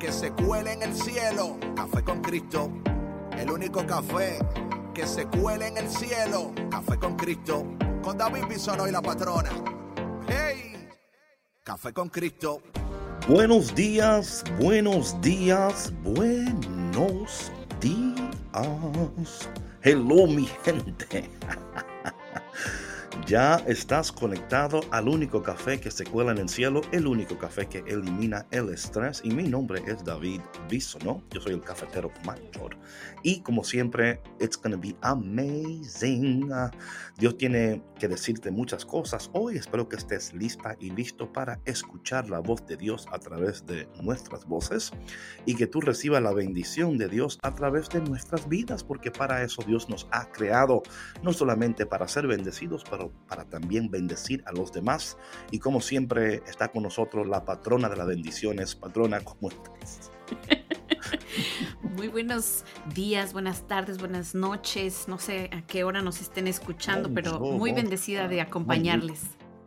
que se cuele en el cielo. Café con Cristo, el único café que se cuele en el cielo. Café con Cristo, con David Bisono y la patrona. ¡Hey! Café con Cristo. Buenos días, buenos días, buenos días. Hello, mi gente. Ya estás conectado al único café que se cuela en el cielo, el único café que elimina el estrés. Y mi nombre es David Bisono. Yo soy el cafetero mayor. Y como siempre, it's gonna be amazing. Dios tiene que decirte muchas cosas. Hoy espero que estés lista y listo para escuchar la voz de Dios a través de nuestras voces y que tú recibas la bendición de Dios a través de nuestras vidas, porque para eso Dios nos ha creado, no solamente para ser bendecidos, pero para también bendecir a los demás. Y como siempre está con nosotros la patrona de las bendiciones. Patrona, ¿cómo estás? Muy buenos días, buenas tardes, buenas noches. No sé a qué hora nos estén escuchando, pero muy bendecida de acompañarles.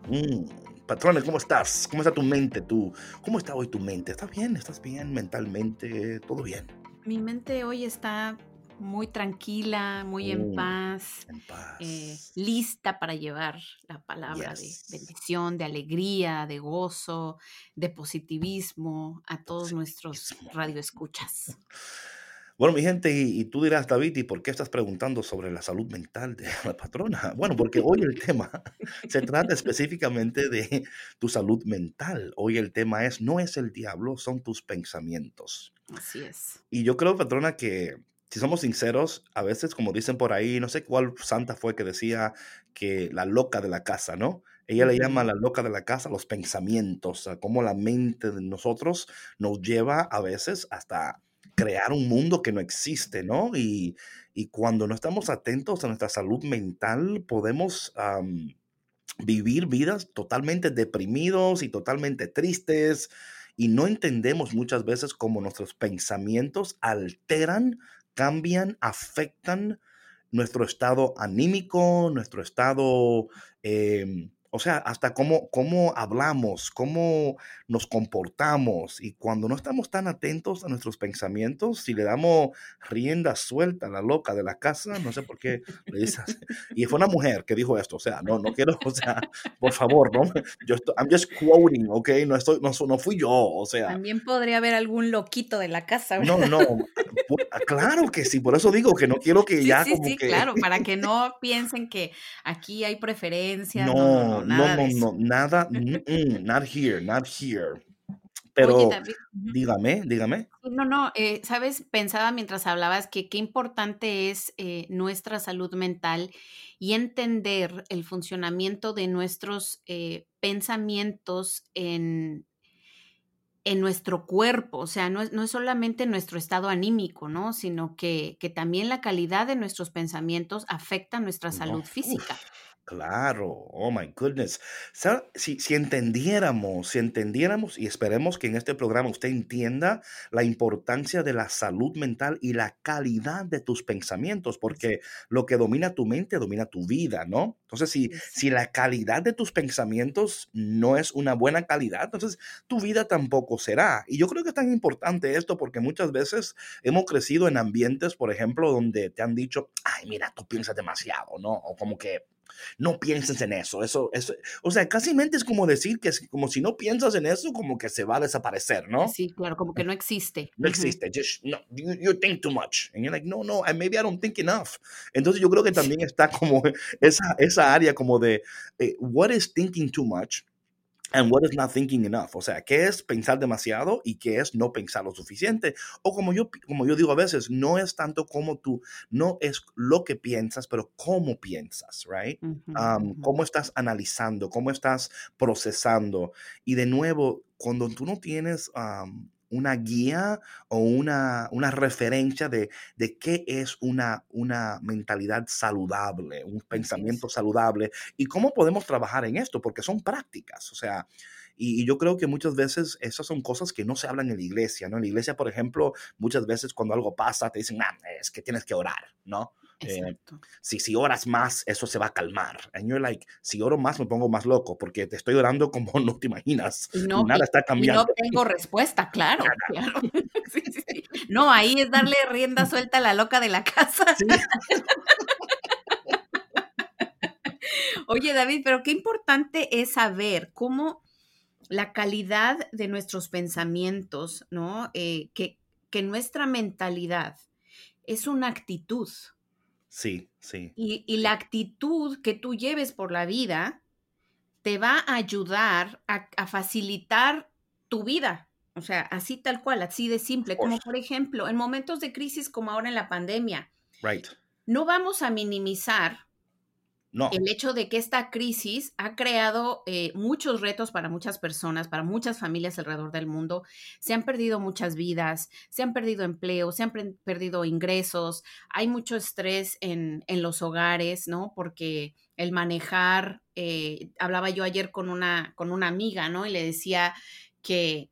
Mm, patrona, ¿cómo estás? ¿Cómo está tu mente? ¿Tú? ¿Cómo está hoy tu mente? ¿Estás bien? ¿Estás bien mentalmente? ¿Todo bien? Mi mente hoy está muy tranquila, muy en Mm, paz, en eh, paz. lista para llevar la palabra de bendición, de alegría, de gozo, de positivismo a todos nuestros radioescuchas. Bueno, mi gente, y, y tú dirás, David, ¿y por qué estás preguntando sobre la salud mental de la patrona? Bueno, porque hoy el tema se trata específicamente de tu salud mental. Hoy el tema es, no es el diablo, son tus pensamientos. Así es. Y yo creo, patrona, que si somos sinceros, a veces, como dicen por ahí, no sé cuál santa fue que decía que la loca de la casa, ¿no? Ella le llama la loca de la casa los pensamientos, a cómo la mente de nosotros nos lleva a veces hasta crear un mundo que no existe, ¿no? Y, y cuando no estamos atentos a nuestra salud mental, podemos vivir vidas totalmente deprimidos y totalmente tristes y no entendemos muchas veces cómo nuestros pensamientos alteran, cambian, afectan nuestro estado anímico, nuestro estado, em, o sea, hasta cómo, cómo hablamos, cómo nos comportamos. Y cuando no estamos tan atentos a nuestros pensamientos, si le damos rienda suelta a la loca de la casa, no sé por qué le dices. Y fue una mujer que dijo esto, o sea, no, no quiero, o sea, por favor, ¿no? Yo estoy, I'm just quoting, ¿ok? No, estoy, no, no fui yo, o sea, También podría haber algún loquito de la casa, no, ¿verdad? no, pu- ah, claro que sí, por eso digo que no quiero que Sí, ya sí, como sí, que, claro, para que no piensen que aquí hay preferencias, no, no, no, no, no, nada no, nada, not here, not here. Oye, Pero David, dígame, dígame. No, no, eh, sabes, pensaba mientras hablabas que qué importante es eh, nuestra salud mental y entender el funcionamiento de nuestros eh, pensamientos en, en nuestro cuerpo. O sea, no es, no es solamente nuestro estado anímico, ¿no? Sino que, que también la calidad de nuestros pensamientos afecta nuestra No, salud física. uf, claro, oh my goodness. Si, si entendiéramos, si entendiéramos, y esperemos que en este programa usted entienda la importancia de la salud mental y la calidad de tus pensamientos, porque lo que domina tu mente domina tu vida, ¿no? Entonces, si, si la calidad de tus pensamientos no es una buena calidad, entonces tu vida tampoco será. Y yo creo que es tan importante esto porque muchas veces hemos crecido en ambientes, por ejemplo, donde te han dicho, ay, mira, tú piensas demasiado, ¿no? O como que no pienses en eso, eso, eso, o sea, casi mente es como decir que es como si no piensas en eso, como que se va a desaparecer, ¿no? Sí, claro, como que no existe. No Ujú. existe, just, no, you, you think too much. And you're like, no, no, and maybe I don't think enough. Entonces yo creo que también está como esa, esa área como de, eh, what is thinking too much? And what is not thinking enough? O sea, ¿qué es pensar demasiado y qué es no pensar lo suficiente? O como yo, como yo digo a veces, no es tanto como tú, no es lo que piensas, pero cómo piensas, right? Ujú, Um, ujú. cómo estás analizando, cómo estás procesando. Y de nuevo, cuando tú no tienes um, una guía o una, una referencia de, de, qué es una, una mentalidad saludable, un pensamiento saludable y cómo podemos trabajar en esto, porque son prácticas. O sea, y, yo creo que muchas veces esas son cosas que no se hablan en la iglesia, ¿no? En la iglesia, por ejemplo, muchas veces cuando algo pasa te dicen, ah, es que tienes que orar, ¿no? Eh, si, si oras más, eso se va a calmar. And you're like, si oro más, me pongo más loco porque te estoy orando como no te imaginas. No, nada está cambiando. Y no tengo respuesta, claro, claro. Sí, sí, no, ahí es darle rienda suelta a la loca de la casa. Oye, David, pero qué importante es saber cómo la calidad de nuestros pensamientos, ¿no? Eh, que, que nuestra mentalidad es una actitud. Sí, sí. Y, la actitud que tú lleves por la vida te va a ayudar a, facilitar tu vida. O sea, así tal cual, así de simple. Como por ejemplo, en momentos de crisis como ahora en la pandemia. Right. No vamos a minimizar el hecho de que esta crisis ha creado eh, muchos retos para muchas personas, para muchas familias alrededor del mundo. Se han perdido muchas vidas, se han perdido empleos, se han perdido ingresos, hay mucho estrés en, en los hogares, ¿no? Porque el manejar, eh, hablaba yo ayer con una, con una amiga, ¿no? Y le decía que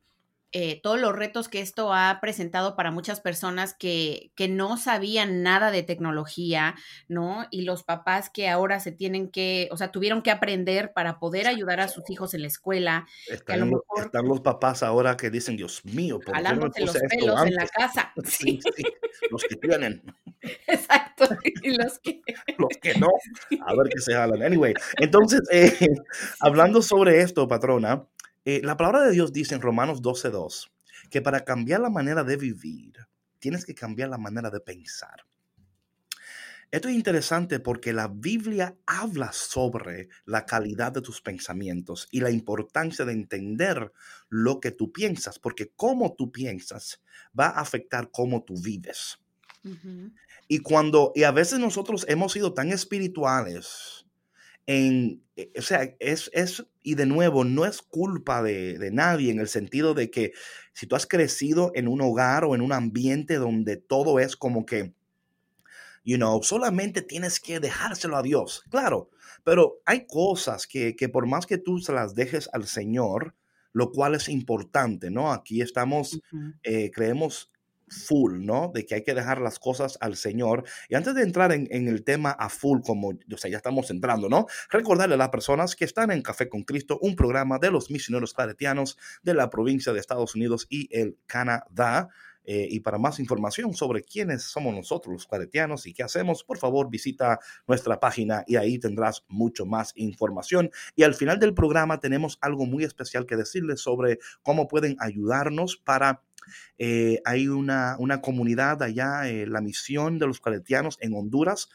eh, todos los retos que esto ha presentado para muchas personas que, que, no sabían nada de tecnología, ¿no? Y los papás que ahora se tienen que, o sea, tuvieron que aprender para poder ayudar a sus hijos en la escuela. Están, los papás ahora que dicen, Dios mío, ¿por qué no los pelos en la casa. Sí, sí, los que tienen. Exacto, y los que... los que no, a ver qué se jalan. Anyway, entonces, eh, hablando sobre esto, patrona, eh, la palabra de Dios dice en Romanos 12.2 que para cambiar la manera de vivir, tienes que cambiar la manera de pensar. Esto es interesante porque la Biblia habla sobre la calidad de tus pensamientos y la importancia de entender lo que tú piensas, porque cómo tú piensas va a afectar cómo tú vives. Y cuando, y a veces nosotros hemos sido tan espirituales, en, eh, o sea, es, es, y de nuevo, no es culpa de, de, nadie en el sentido de que si tú has crecido en un hogar o en un ambiente donde todo es como que, you know, solamente tienes que dejárselo a Dios, claro, pero hay cosas que, que por más que tú se las dejes al Señor, lo cual es importante, ¿no? Aquí estamos, eh, creemos full, ¿no? De que hay que dejar las cosas al Señor. Y antes de entrar en, el tema a full, como, o sea, ya estamos entrando, ¿no? Recordarle a las personas que están en Café con Cristo, un programa de los misioneros claretianos de la provincia de Estados Unidos y el Canadá. Eh, y para más información sobre quiénes somos nosotros los claretianos y qué hacemos, por favor visita nuestra página y ahí tendrás mucho más información. Y al final del programa tenemos algo muy especial que decirles sobre cómo pueden ayudarnos para eh, hay una, una, comunidad allá, eh, la misión de los caletianos en Honduras.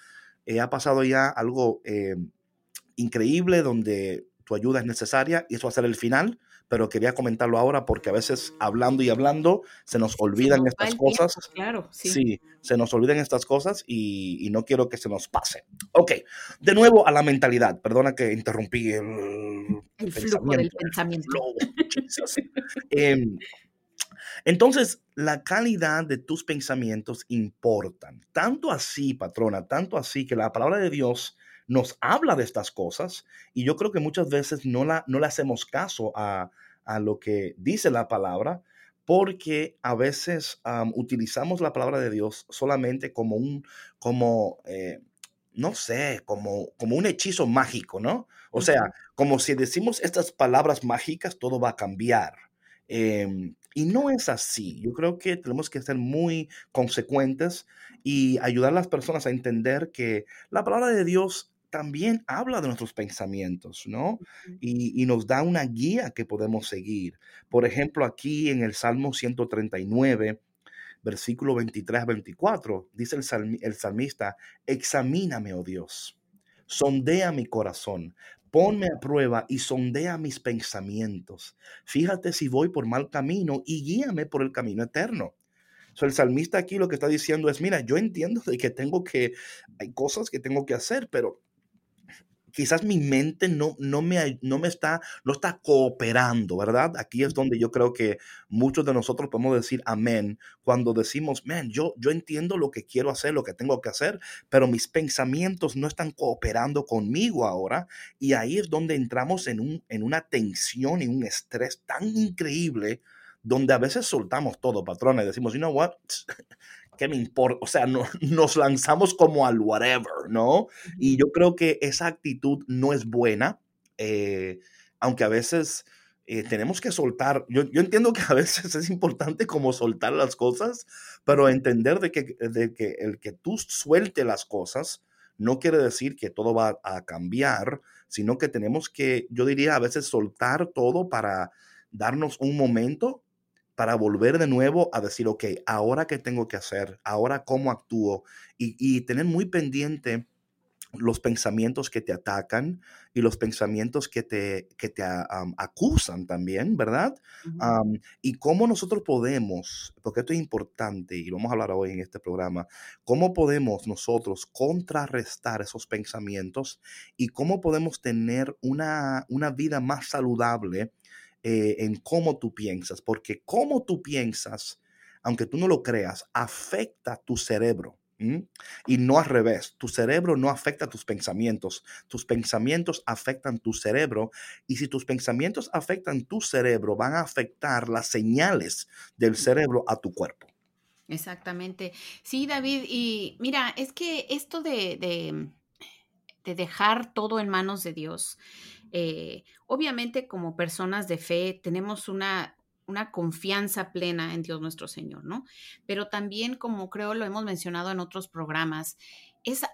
Eh, ha pasado ya algo increíble donde tu ayuda es necesaria y eso va a ser el final, pero quería comentarlo ahora porque a veces hablando y hablando se nos olvidan estas cosas. claro, sí. se nos olvidan estas cosas y, no quiero que se nos pase. Ok, de nuevo a la mentalidad. Perdona que interrumpí el, el flujo del pensamiento. Entonces, la calidad de tus pensamientos importan. Tanto así, patrona, tanto así que la palabra de Dios nos habla de estas cosas y yo creo que muchas veces no, la, no le hacemos caso a, lo que dice la palabra porque a veces utilizamos la palabra de Dios solamente como un, como, eh, no sé, como, como un hechizo mágico, ¿no? O sea, como si decimos estas palabras mágicas, todo va a cambiar. Em, y no es así. Yo creo que tenemos que ser muy consecuentes y ayudar a las personas a entender que la palabra de Dios también habla de nuestros pensamientos, ¿no? Y, nos da una guía que podemos seguir. Por ejemplo, aquí en el Salmo 139, versículo 23 24, dice el, el salmista, examíname, oh Dios, sondea mi corazón, Ponme a prueba y sondea mis pensamientos. Fíjate si voy por mal camino y guíame por el camino eterno. el salmista aquí lo que está diciendo es, mira, yo entiendo de que tengo que, hay cosas que tengo que hacer, pero quizás mi mente no, no, me, no me está, no está cooperando, ¿verdad? Aquí es donde yo creo que muchos de nosotros podemos decir amén cuando decimos, man, yo, yo entiendo lo que quiero hacer, lo que tengo que hacer, pero mis pensamientos no están cooperando conmigo ahora. Y ahí es donde entramos en, un, en una tensión y un estrés tan increíble donde a veces soltamos todo, patrones, decimos, you know what, ¿qué me importa? O sea, no, nos lanzamos como al whatever, ¿no? Y yo creo que esa actitud no es buena, eh, aunque a veces eh, tenemos que soltar, yo, yo, entiendo que a veces es importante como soltar las cosas, pero entender de que, de que el que tú suelte las cosas no quiere decir que todo va a cambiar, sino que tenemos que, yo diría, a veces soltar todo para darnos un momento para volver de nuevo a decir, ok, ahora qué tengo que hacer, ahora cómo actúo y, tener muy pendiente los pensamientos que te atacan y los pensamientos que te, que te acusan también, ¿verdad? y cómo nosotros podemos, porque esto es importante y lo vamos a hablar hoy en este programa, cómo podemos nosotros contrarrestar esos pensamientos y cómo podemos tener una, una vida más saludable eh, en cómo tú piensas, porque cómo tú piensas, aunque tú no lo creas, afecta tu cerebro. Y no al revés, tu cerebro no afecta tus pensamientos, tus pensamientos afectan tu cerebro y si tus pensamientos afectan tu cerebro, van a afectar las señales del cerebro a tu cuerpo. Exactamente. Sí, David, y mira, es que esto de, de, de dejar todo en manos de Dios, eh, obviamente como personas de fe tenemos una, una confianza plena en Dios nuestro Señor, ¿no? Pero también, como creo lo hemos mencionado en otros programas, es,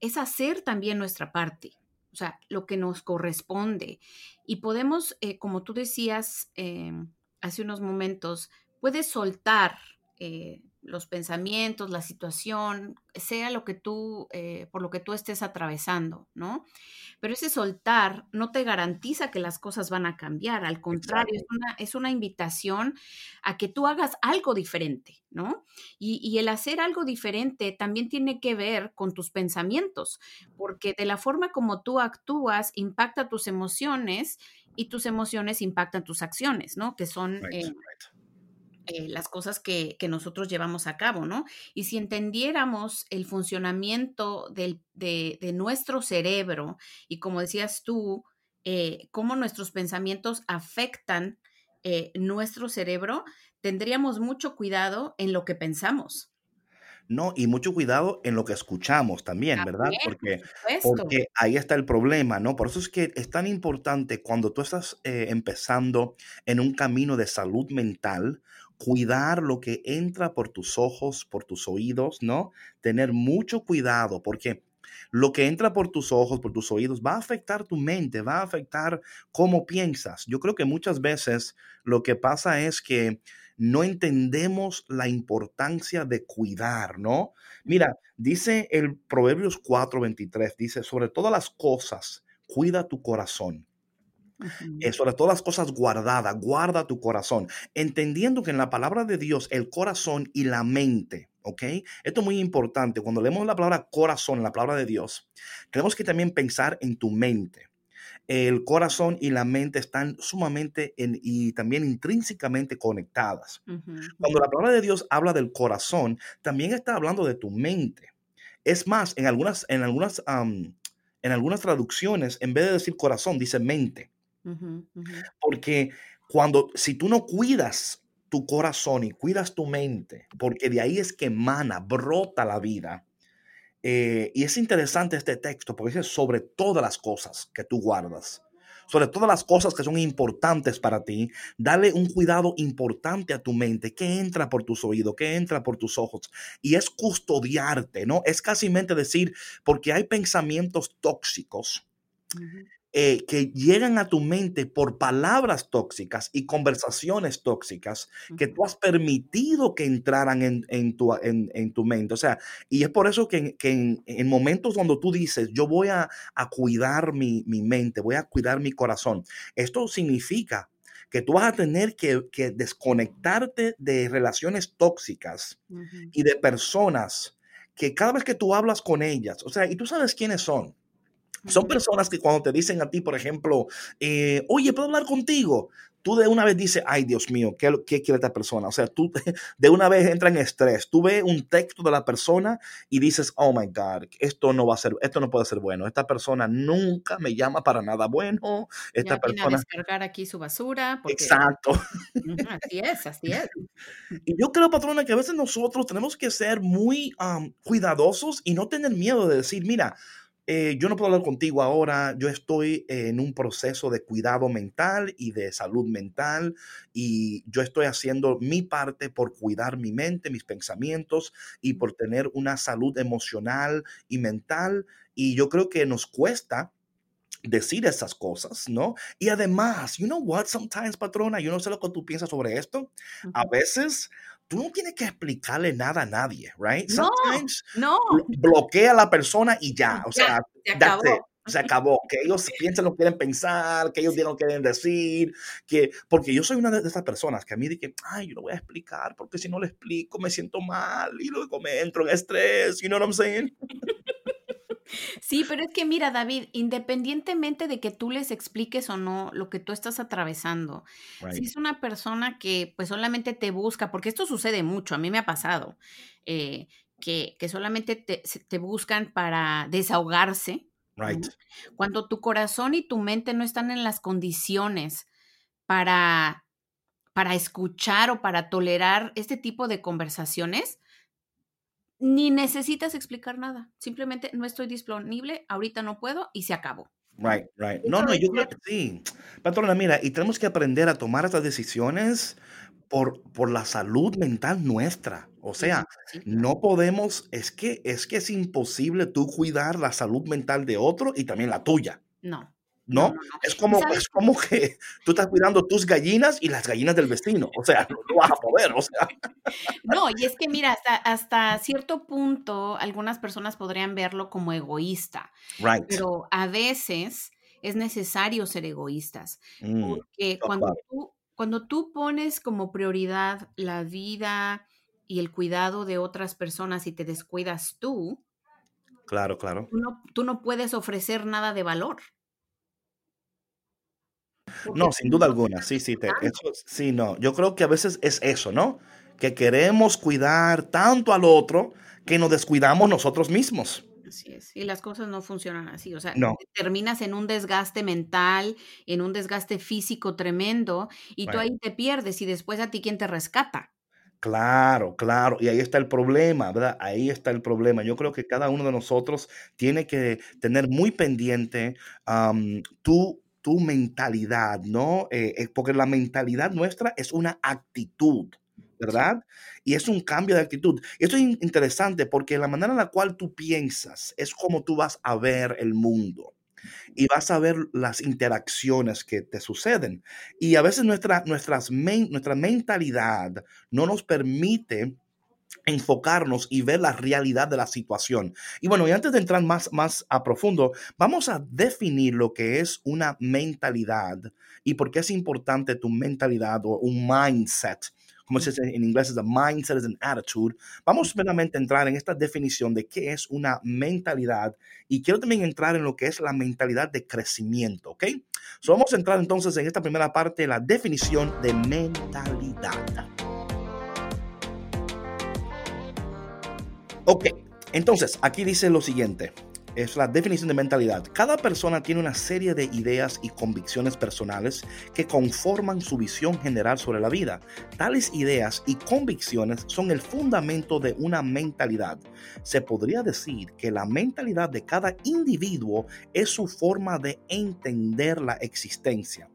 es hacer también nuestra parte, o sea, lo que nos corresponde. Y podemos, eh, como tú decías em, hace unos momentos, puedes soltar eh, los pensamientos, la situación, sea lo que tú, eh, por lo que tú estés atravesando, ¿no? Pero ese soltar no te garantiza que las cosas van a cambiar, al contrario, es una, es una, invitación a que tú hagas algo diferente, ¿no? Y, y, el hacer algo diferente también tiene que ver con tus pensamientos, porque de la forma como tú actúas impacta tus emociones y tus emociones impactan tus acciones, ¿no? Que son... Eh, eh, las cosas que, nosotros llevamos a cabo, ¿no? Y si entendiéramos el funcionamiento de, nuestro cerebro y como decías tú, eh, cómo nuestros pensamientos afectan eh, nuestro cerebro, tendríamos mucho cuidado en lo que pensamos. No, y mucho cuidado en lo que escuchamos también, ¿verdad? Porque, porque ahí está el problema, ¿no? Por eso es que es tan importante cuando tú estás empezando en un camino de salud mental, cuidar lo que entra por tus ojos, por tus oídos, ¿no? Tener mucho cuidado porque lo que entra por tus ojos, por tus oídos, va a afectar tu mente, va a afectar cómo piensas. Yo creo que muchas veces lo que pasa es que no entendemos la importancia de cuidar, ¿no? Mira, dice el Proverbios 4:23, dice, sobre todas las cosas, cuida tu corazón eh, sobre todas las cosas guardadas, guarda tu corazón, entendiendo que en la palabra de Dios el corazón y la mente, ¿ok? Esto es muy importante. Cuando leemos la palabra corazón, la palabra de Dios, tenemos que también pensar en tu mente. El corazón y la mente están sumamente y también intrínsecamente conectadas. Cuando la palabra de Dios habla del corazón, también está hablando de tu mente. Es más, en algunas, en algunas, en algunas traducciones, en vez de decir corazón, dice mente. Porque cuando, si tú no cuidas tu corazón y cuidas tu mente, porque de ahí es que emana, brota la vida. Eh, y es interesante este texto porque dice sobre todas las cosas que tú guardas, sobre todas las cosas que son importantes para ti, dale un cuidado importante a tu mente, que entra por tus oídos, que entra por tus ojos. Y es custodiarte, ¿no? Es casi decir, porque hay pensamientos tóxicos eh, que llegan a tu mente por palabras tóxicas y conversaciones tóxicas que tú has permitido que entraran en, tu, en, tu, mente. O sea, y es por eso que, en, momentos donde tú dices, yo voy a, cuidar mi, mente, voy a cuidar mi corazón, esto significa que tú vas a tener que, desconectarte de relaciones tóxicas y de personas que cada vez que tú hablas con ellas, o sea, y tú sabes quiénes son, Son personas que cuando te dicen a ti, por ejemplo, eh, oye, ¿puedo hablar contigo? Tú de una vez dices, ay Dios mío, ¿qué, ¿qué, quiere esta persona? O sea, tú de una vez entra en estrés. Tú ves un texto de la persona y dices, oh my God, esto no va a ser, esto no puede ser bueno. Esta persona nunca me llama para nada bueno. Esta ya persona. Viene a descargar aquí su basura. Porque... Exacto. Así es, así es. Y yo creo, patrona, que a veces nosotros tenemos que ser muy um, cuidadosos y no tener miedo de decir, mira, eh, yo no puedo hablar contigo ahora, yo estoy en un proceso de cuidado mental y de salud mental y yo estoy haciendo mi parte por cuidar mi mente, mis pensamientos y por tener una salud emocional y mental. Y yo creo que nos cuesta decir esas cosas, ¿no? Y además, you know what, sometimes, patrona, yo no sé lo que tú piensas sobre esto. A veces tú no tienes que explicarle nada a nadie, right? Sometimes no, bloquea a la persona y ya, o sea, se acabó. se acabó, que ellos piensen lo que quieren pensar, que ellos digan lo que quieren decir, que, porque yo soy una de esas personas que a mí dije, ay, yo lo voy a explicar, porque si no lo explico me siento mal y luego me entro en estrés, you know what I'm saying? Sí, pero es que mira, David, independientemente de que tú les expliques o no lo que tú estás atravesando, si es una persona que pues solamente te busca, porque esto sucede mucho, a mí me ha pasado, eh, que, que, solamente te, te, buscan para desahogarse, cuando tu corazón y tu mente no están en las condiciones para, para escuchar o para tolerar este tipo de conversaciones, ni necesitas explicar nada. Simplemente no estoy disponible, ahorita no puedo y se acabó. Right, right. No, no, yo creo que sí. Patrona, mira, y tenemos que aprender a tomar estas decisiones por, por la salud mental nuestra. O sea, no podemos, es que, es que es imposible tú cuidar la salud mental de otro y también la tuya. No. ¿No? Es, como, es como que tú estás cuidando tus gallinas y las gallinas del vecino. O sea, no, vas a poder, o sea. No, y es que mira, hasta, hasta cierto punto algunas personas podrían verlo como egoísta. Right. Pero a veces es necesario ser egoístas. Mm, porque cuando tú, cuando tú pones como prioridad la vida y el cuidado de otras personas y te descuidas tú, Claro, claro. Tú no, tú no puedes ofrecer nada de valor. No, sin duda alguna, sí, sí, te, eso, sí, no. Yo creo que a veces es eso, ¿no? Que queremos cuidar tanto al otro que nos descuidamos nosotros mismos. Así es, y las cosas no funcionan así, o sea, no. terminas en un desgaste mental, en un desgaste físico tremendo, y tú ahí te pierdes y después a ti quién te rescata. Claro, claro, y ahí está el problema, ¿verdad? Ahí está el problema. Yo creo que cada uno de nosotros tiene que tener muy pendiente tú tu mentalidad, ¿no? Eh, eh, porque la mentalidad nuestra es una actitud, ¿verdad? Y es un cambio de actitud. Y esto es interesante porque la manera en la cual tú piensas es como tú vas a ver el mundo y vas a ver las interacciones que te suceden. Y a veces nuestra, nuestras nuestra mentalidad no nos permite enfocarnos y ver la realidad de la situación. Y bueno, y antes de entrar más, más a profundo, vamos a definir lo que es una mentalidad y por qué es importante tu mentalidad o un mindset. Como se dice en inglés, es a mindset, es an attitude. Vamos primeramente a entrar en esta definición de qué es una mentalidad y quiero también entrar en lo que es la mentalidad de crecimiento, ¿ok? So vamos a entrar entonces en esta primera parte, la definición de mentalidad. Ok, entonces aquí dice lo siguiente. Es la definición de mentalidad. Cada persona tiene una serie de ideas y convicciones personales que conforman su visión general sobre la vida. Tales ideas y convicciones son el fundamento de una mentalidad. Se podría decir que la mentalidad de cada individuo es su forma de entender la existencia.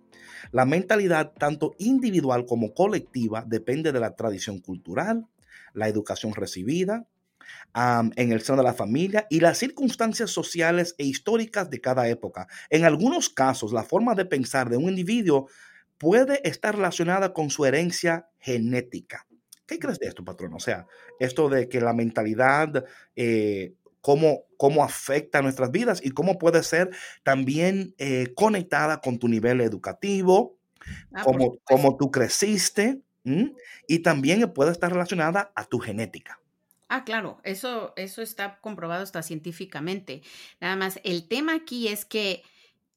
La mentalidad, tanto individual como colectiva, depende de la tradición cultural, la educación recibida, en el seno de la familia y las circunstancias sociales e históricas de cada época. En algunos casos, la forma de pensar de un individuo puede estar relacionada con su herencia genética. ¿Qué crees de esto, patrón? O sea, esto de que la mentalidad, eh, cómo, cómo, afecta nuestras vidas y cómo puede ser también eh, conectada con tu nivel educativo, ah, cómo, tú creciste y también puede estar relacionada a tu genética. Ah, claro, eso, eso está comprobado hasta científicamente. Nada más, el tema aquí es que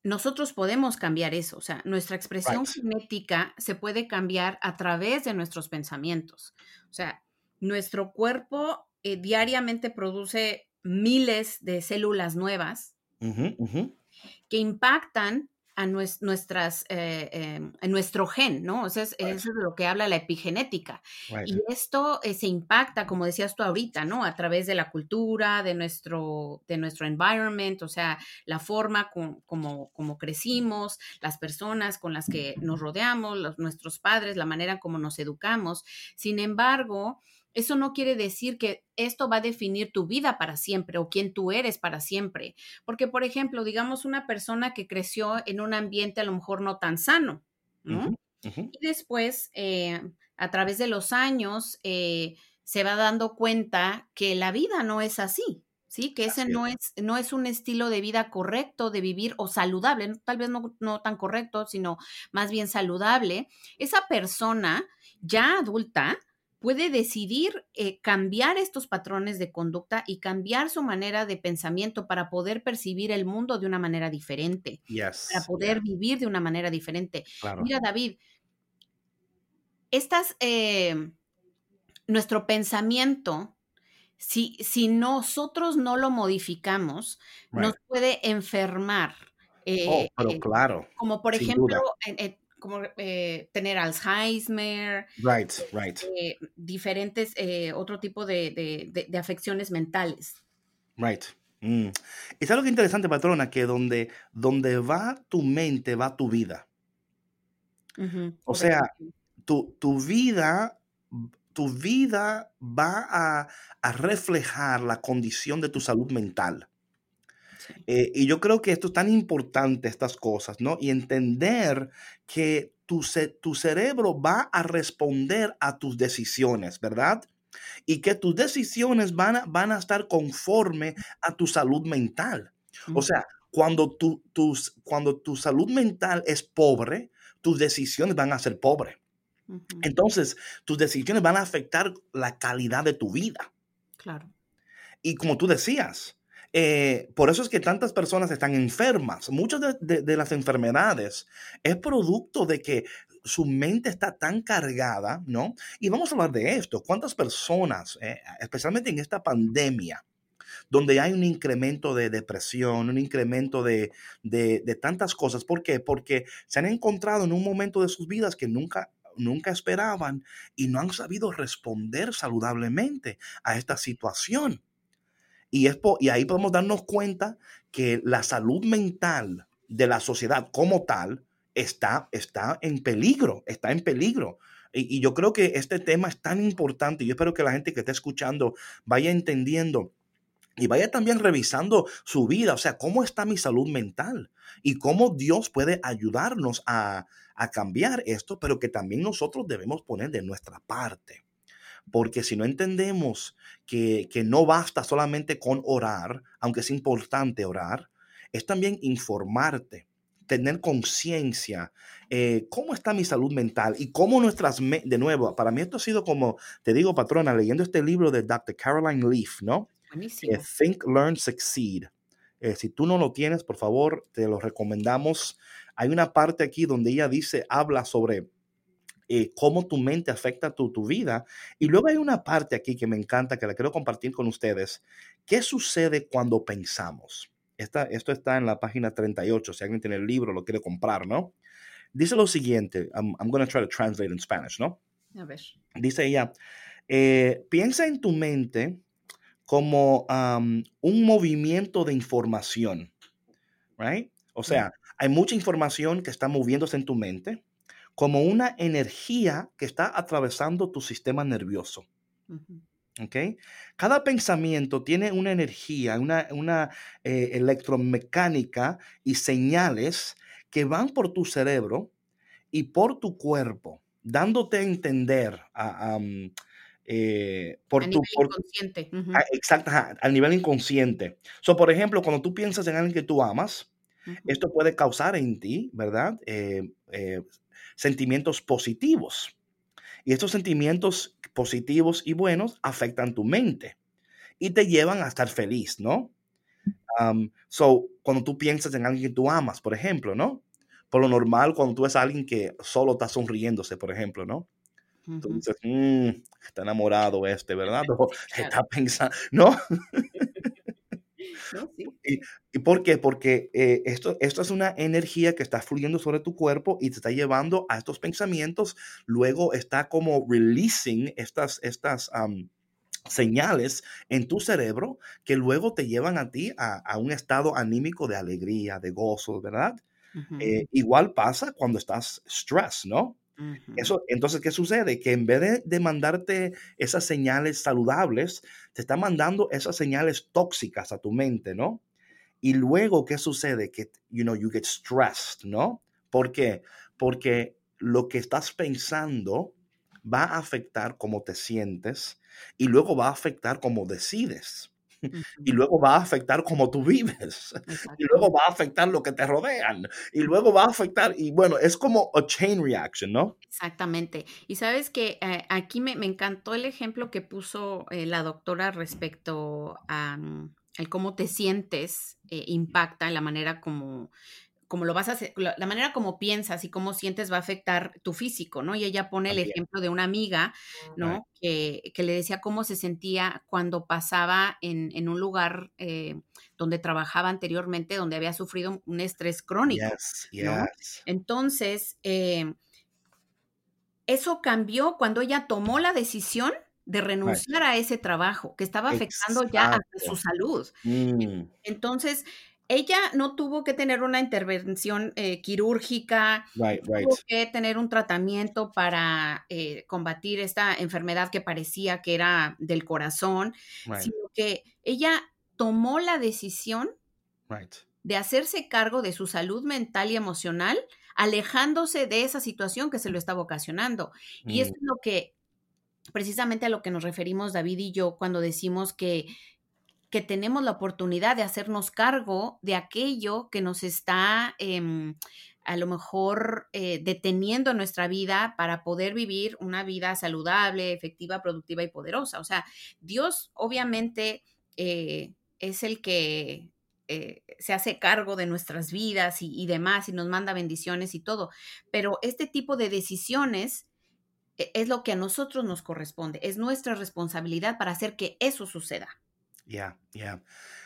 nosotros podemos cambiar eso, o sea, nuestra expresión Right. genética se puede cambiar a través de nuestros pensamientos. O sea, nuestro cuerpo eh, diariamente produce miles de células nuevas que impactan a nues- nuestras, eh, em, en nuestro gen, ¿no? O sea, es- eso es lo que habla la epigenética. Right. Y esto eh, se impacta, como decías tú ahorita, ¿no? A través de la cultura, de nuestro, de nuestro environment, o sea, la forma con- como, como crecimos, las personas con las que nos rodeamos, los- nuestros padres, la manera como nos educamos. Sin embargo, eso no quiere decir que esto va a definir tu vida para siempre o quién tú eres para siempre. Porque, por ejemplo, digamos una persona que creció en un ambiente a lo mejor no tan sano. Y después, eh, a través de los años, eh, se va dando cuenta que la vida no es así, ¿sí? Que ese no es. no es un estilo de vida correcto de vivir o saludable, tal vez no, no tan correcto, sino más bien saludable. Esa persona ya adulta puede decidir eh, cambiar estos patrones de conducta y cambiar su manera de pensamiento para poder percibir el mundo de una manera diferente, para poder yeah, vivir de una manera diferente. claro. Mira, David, estas, eh, nuestro pensamiento, si, si nosotros no lo modificamos, nos puede enfermar. Oh, eh, pero eh, claro, como por ejemplo, como eh, tener Alzheimer, Right, right, eh, diferentes, eh, otro tipo de, de- de- de afecciones mentales. right. Mm. Es interesante, patrona, que donde, donde va tu mente, va tu vida. O sea, tu, tu vida, tu vida va a, a reflejar la condición de tu salud mental. Eh, y yo creo que esto es tan importante, estas cosas, ¿no? Y entender que tu, ce- tu cerebro va a responder a tus decisiones, ¿verdad? Y que tus decisiones van a, van a estar conforme a tu salud mental. O sea, cuando tu, tus, cuando tu salud mental es pobre, tus decisiones van a ser pobres. Entonces, tus decisiones van a afectar la calidad de tu vida. Claro. Y como tú decías, eh, por eso es que tantas personas están enfermas. Muchas de, las enfermedades es producto de que su mente está tan cargada, ¿no? Y vamos a hablar de esto. ¿Cuántas personas, eh, especialmente en esta pandemia, donde hay un incremento de depresión, un incremento de, de, de tantas cosas? ¿Por qué? Porque se han encontrado en un momento de sus vidas que nunca nunca esperaban y no han sabido responder saludablemente a esta situación. Y, es y ahí podemos darnos cuenta que la salud mental de la sociedad como tal está, está en peligro, está en peligro. Y, yo creo que este tema es tan importante. Yo espero que la gente que esté escuchando vaya entendiendo y vaya también revisando su vida, o sea, cómo está mi salud mental y cómo Dios puede ayudarnos a, a cambiar esto, pero que también nosotros debemos poner de nuestra parte. Porque si no entendemos que, que no basta solamente con orar, aunque es importante orar, es también informarte, tener conciencia, eh, cómo está mi salud mental y cómo nuestras, de nuevo, para mí esto ha sido como, te digo, patrona, leyendo este libro de Dr. Caroline Leaf, ¿no? Eh, Buenísimo. Think, Learn, Succeed. Eh, si tú no lo tienes, por favor, te lo recomendamos. Hay una parte aquí donde ella dice, habla sobre eh, cómo tu mente afecta tu, tu vida. Y luego hay una parte aquí que me encanta, que la quiero compartir con ustedes. ¿Qué sucede cuando pensamos? Esta, esto está en la página 38, si alguien tiene el libro, lo quiere comprar, ¿no? Dice lo siguiente, I'm, I'm going to try to translate in Spanish, ¿no? A ver. Dice ella, eh, piensa en tu mente como um, un movimiento de información, right? O sea, hay mucha información que está moviéndose en tu mente, como una energía que está atravesando tu sistema nervioso. Ujú, ¿ok? Cada pensamiento tiene una energía, una, una eh, electromecánica y señales que van por tu cerebro y por tu cuerpo, dándote a entender a, am, eh, por A tu, nivel por- inconsciente. exacto, al nivel inconsciente. So, por ejemplo, cuando tú piensas en alguien que tú amas, ujú, esto puede causar en ti, ¿verdad? Eh, sentimientos positivos. Y estos sentimientos positivos y buenos afectan tu mente. y te llevan a estar feliz, ¿no? so, cuando tú piensas en alguien que tú amas, por ejemplo, ¿no? Por lo normal, cuando tú ves a alguien que solo está sonriéndose, por ejemplo, ¿no? Tú dices, mm, está enamorado este, ¿verdad? O está pensando, ¿no? ¿Y, por qué? Porque eh, esto, esto es una energía que está fluyendo sobre tu cuerpo y te está llevando a estos pensamientos. Luego está como releasing estas, estas señales en tu cerebro que luego te llevan a ti a, un estado anímico de alegría, de gozo, ¿verdad? Eh, igual pasa cuando estás stress, ¿no? Eso, entonces, ¿qué sucede? Que en vez de, mandarte esas señales saludables, te está mandando esas señales tóxicas a tu mente, ¿no? Y luego, ¿qué sucede? Que, you know, you get stressed, ¿no? ¿Por qué? Porque lo que estás pensando va a afectar cómo te sientes y luego va a afectar cómo decides. Y luego va a afectar cómo tú vives. Y luego va a afectar lo que te rodean. Y luego va a afectar, y bueno, es como a chain reaction, ¿no? Exactamente. Y sabes que eh, aquí me, encantó el ejemplo que puso eh, la doctora respecto a mm, el cómo te sientes eh, impacta en la manera como como lo vas a hacer, la, manera como piensas y cómo sientes va a afectar tu físico, ¿no? Y ella pone el ejemplo de una amiga, ¿no? Que, le decía cómo se sentía cuando pasaba en, un lugar eh, donde trabajaba anteriormente, donde había sufrido un estrés crónico. Entonces, eh, eso cambió cuando ella tomó la decisión de renunciar a ese trabajo que estaba afectando ya a su salud. Mm. Entonces, ella no tuvo que tener una intervención eh, quirúrgica, tuvo que tener un tratamiento para eh, combatir esta enfermedad que parecía que era del corazón, sino que ella tomó la decisión de hacerse cargo de su salud mental y emocional, alejándose de esa situación que se lo estaba ocasionando. Y eso mm. es lo que, precisamente a lo que nos referimos David y yo cuando decimos que que tenemos la oportunidad de hacernos cargo de aquello que nos está em, a lo mejor eh, deteniendo nuestra vida para poder vivir una vida saludable, efectiva, productiva y poderosa. O sea, Dios obviamente eh, es el que eh, se hace cargo de nuestras vidas y, y, demás y nos manda bendiciones y todo, pero este tipo de decisiones es lo que a nosotros nos corresponde, es nuestra responsabilidad para hacer que eso suceda. Ya, ya.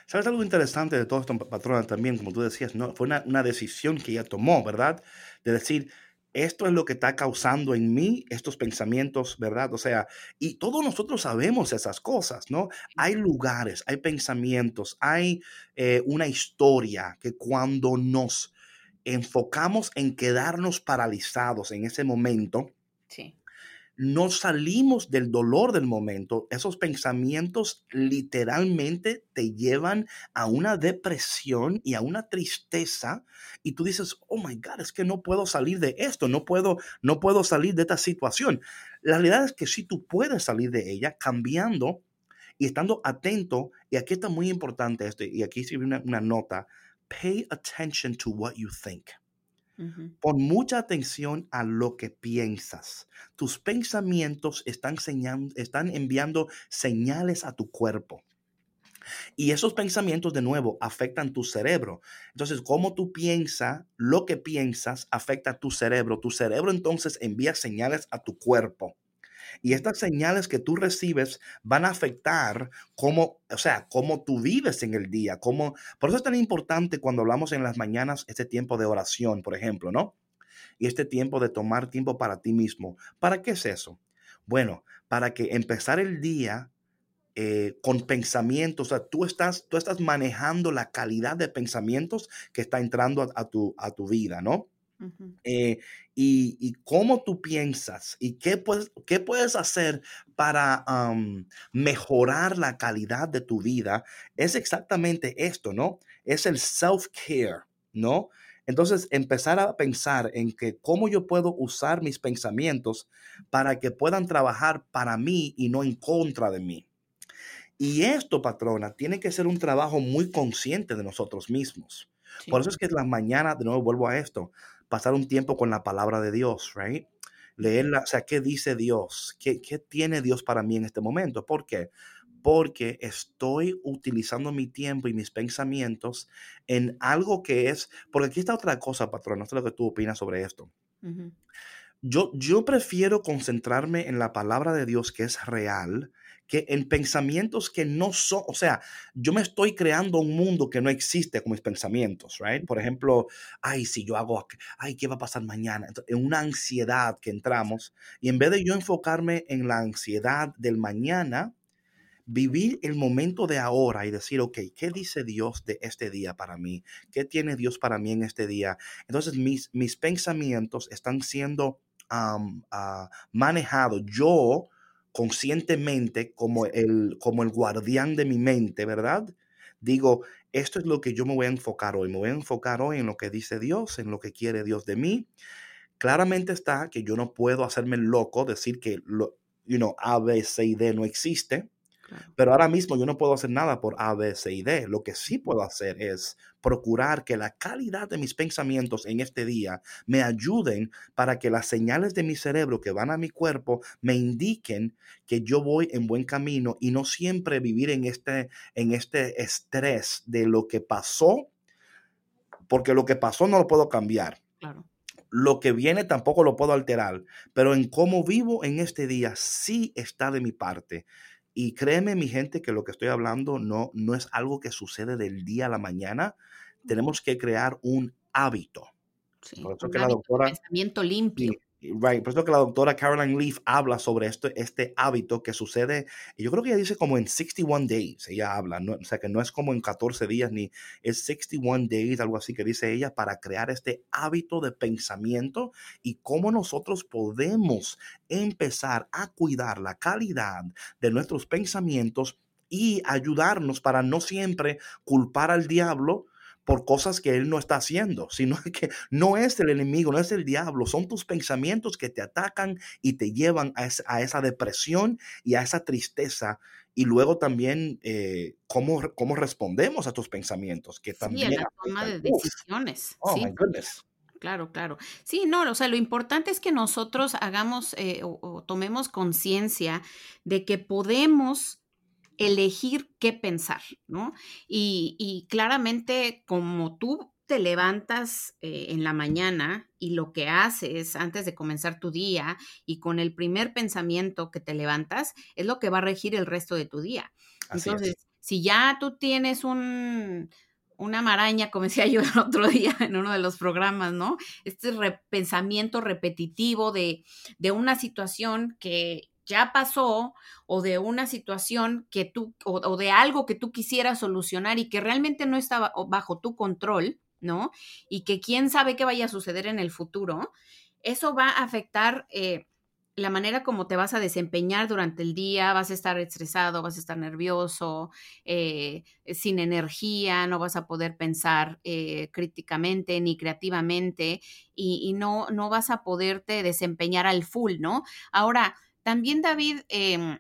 ¿Sabes algo interesante de todo esto, patrona, también, como tú decías, ¿no? Fue una, decisión que ella tomó, ¿verdad? De decir, esto es lo que está causando en mí estos pensamientos, ¿verdad? O sea, y todos nosotros sabemos esas cosas, ¿no? Hay lugares, hay pensamientos, hay eh, una historia que cuando nos enfocamos en quedarnos paralizados en ese momento, sí no salimos del dolor del momento, esos pensamientos literalmente te llevan a una depresión y a una tristeza y tú dices, "Oh my god, es que no puedo salir de esto, no puedo no puedo salir de esta situación." La realidad es que sí tú puedes salir de ella cambiando y estando atento, y aquí está muy importante esto, y aquí sirve una, una nota, pay attention to what you think. Pon mucha atención a lo que piensas. Tus pensamientos están, están enviando señales a tu cuerpo. Y esos pensamientos, de nuevo, afectan tu cerebro. Entonces, cómo tú piensas, lo que piensas, afecta a tu cerebro. Tu cerebro entonces envía señales a tu cuerpo. Y estas señales que tú recibes van a afectar cómo, o sea, cómo tú vives en el día, cómo, por eso es tan importante cuando hablamos en las mañanas este tiempo de oración, por ejemplo, ¿no? Y este tiempo de tomar tiempo para ti mismo. ¿Para qué es eso? Bueno, para que empezar el día eh, con pensamientos, o sea, tú estás, tú estás manejando la calidad de pensamientos que está entrando a, tu, a tu vida, ¿no? Eh, y, cómo tú piensas y qué puedes, qué puedes hacer para mejorar la calidad de tu vida, es exactamente esto, ¿no? Es el self-care, ¿no? Entonces, empezar a pensar en que cómo yo puedo usar mis pensamientos para que puedan trabajar para mí y no en contra de mí. Y esto, patrona, tiene que ser un trabajo muy consciente de nosotros mismos. Por eso es que las mañanas, de nuevo vuelvo a esto, pasar un tiempo con la palabra de Dios, right? Leerla, o sea, ¿qué dice Dios? ¿Qué, ¿Qué tiene Dios para mí en este momento? ¿Por qué? porque estoy utilizando mi tiempo y mis pensamientos en algo que es, porque aquí está otra cosa, patrón, no sé lo que tú opinas sobre esto. yo, yo prefiero concentrarme en la palabra de Dios que es real que en pensamientos que no son, o sea, yo me estoy creando un mundo que no existe con mis pensamientos, right? Por ejemplo, ay, si yo hago, ay, ¿qué va a pasar mañana? En una ansiedad que entramos y en vez de yo enfocarme en la ansiedad del mañana, vivir el momento de ahora y decir, ok, ¿qué dice Dios de este día para mí? ¿Qué tiene Dios para mí en este día? Entonces mis, mis pensamientos están siendo ah, manejados. Yo conscientemente como el, como el guardián de mi mente, ¿verdad? Digo, esto es lo que yo me voy a enfocar hoy. Me voy a enfocar hoy en lo que dice Dios, en lo que quiere Dios de mí. Claramente está que yo no puedo hacerme loco, decir que lo, you know, A, B, C y D no existe. Pero ahora mismo yo no puedo hacer nada por A, B, C y D. Lo que sí puedo hacer es procurar que la calidad de mis pensamientos en este día me ayuden para que las señales de mi cerebro que van a mi cuerpo me indiquen que yo voy en buen camino y no siempre vivir en este, en este estrés de lo que pasó, porque lo que pasó no lo puedo cambiar. Lo que viene tampoco lo puedo alterar, pero en cómo vivo en este día sí está de mi parte. Y créeme, mi gente, que lo que estoy hablando no, no es algo que sucede del día a la mañana. Tenemos que crear un hábito. Por eso que la doctora, pensamiento limpio. Right. Por eso que la doctora Caroline Leaf habla sobre esto, este hábito que sucede, yo creo que ella dice como en 61 days, ella habla, ¿no? o sea que no es como en 14 días ni es 61 days, algo así que dice ella, para crear este hábito de pensamiento y cómo nosotros podemos empezar a cuidar la calidad de nuestros pensamientos y ayudarnos para no siempre culpar al diablo por cosas que él no está haciendo, sino que no es el enemigo, no es el diablo, son tus pensamientos que te atacan y te llevan a, esa, depresión y a esa tristeza. Y luego también eh, cómo, cómo respondemos a tus pensamientos, que también... Sí, la toma de decisiones. Oh, my goodness. Claro, claro. Sí, no, o sea, lo importante es que nosotros hagamos eh, o tomemos conciencia de que podemos elegir qué pensar, ¿no? Y, claramente como tú te levantas eh, en la mañana y lo que haces antes de comenzar tu día y con el primer pensamiento que te levantas es lo que va a regir el resto de tu día. Entonces, si ya tú tienes un, una maraña, como decía yo el otro día en uno de los programas, ¿no? Este pensamiento repetitivo de, de una situación que, ya pasó o de una situación que tú o, de algo que tú quisieras solucionar y que realmente no estaba bajo tu control, ¿no? Y que quién sabe qué vaya a suceder en el futuro, eso va a afectar eh, la manera como te vas a desempeñar durante el día, vas a estar estresado, vas a estar nervioso, eh, sin energía, no vas a poder pensar eh, críticamente ni creativamente y, y, no, no vas a poderte desempeñar al full, ¿no? Ahora, también, David, em,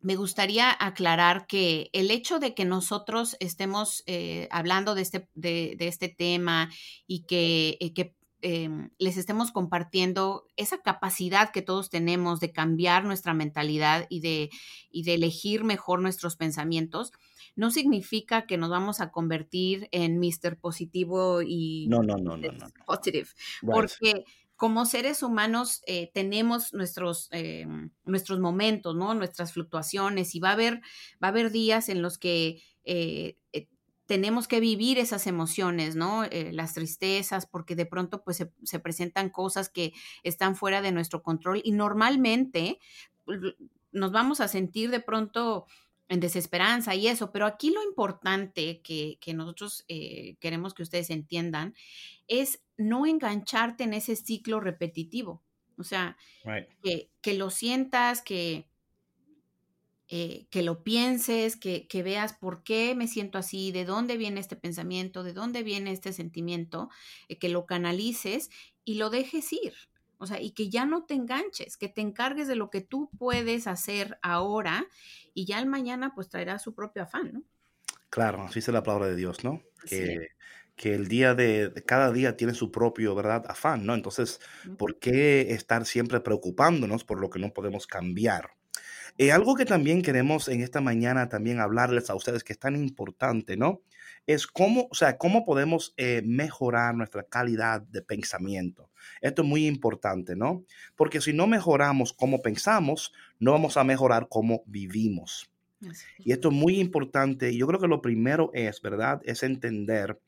me gustaría aclarar que el hecho de que nosotros estemos eh, hablando de este, de, este, tema y que, eh, em, les estemos compartiendo esa capacidad que todos tenemos de cambiar nuestra mentalidad y de, de elegir mejor nuestros pensamientos, no significa que nos vamos a convertir en Mr. Positivo y no, no, no, no, no. Positive. Porque como seres humanos eh, tenemos nuestros, eh, nuestros momentos, ¿no? Nuestras fluctuaciones y va a haber, va a haber días en los que eh, tenemos que vivir esas emociones, ¿no? las tristezas, porque de pronto pues se, se, presentan cosas que están fuera de nuestro control y normalmente nos vamos a sentir de pronto en desesperanza y eso, pero aquí lo importante que, nosotros eh, queremos que ustedes entiendan es no engancharte en ese ciclo repetitivo. O sea, que, lo sientas, que, eh, que lo pienses, que, que, veas por qué me siento así, de dónde viene este pensamiento, de dónde viene este sentimiento, eh, que lo canalices y lo dejes ir. O sea, y que ya no te enganches, que te encargues de lo que tú puedes hacer ahora y ya el mañana pues traerá su propio afán, ¿no? Claro, así es la palabra de Dios, ¿no? Que, que el día de, cada día tiene su propio, ¿verdad? Afán, ¿no? Entonces, ¿por qué estar siempre preocupándonos por lo que no podemos cambiar? Eh, algo que también queremos en esta mañana también hablarles a ustedes que es tan importante, ¿no? Es cómo, o sea, cómo podemos eh, mejorar nuestra calidad de pensamiento. Esto es muy importante, ¿no? Porque si no mejoramos cómo pensamos, no vamos a mejorar cómo vivimos. Y esto es muy importante. Yo creo que lo primero es, ¿verdad? Es entender.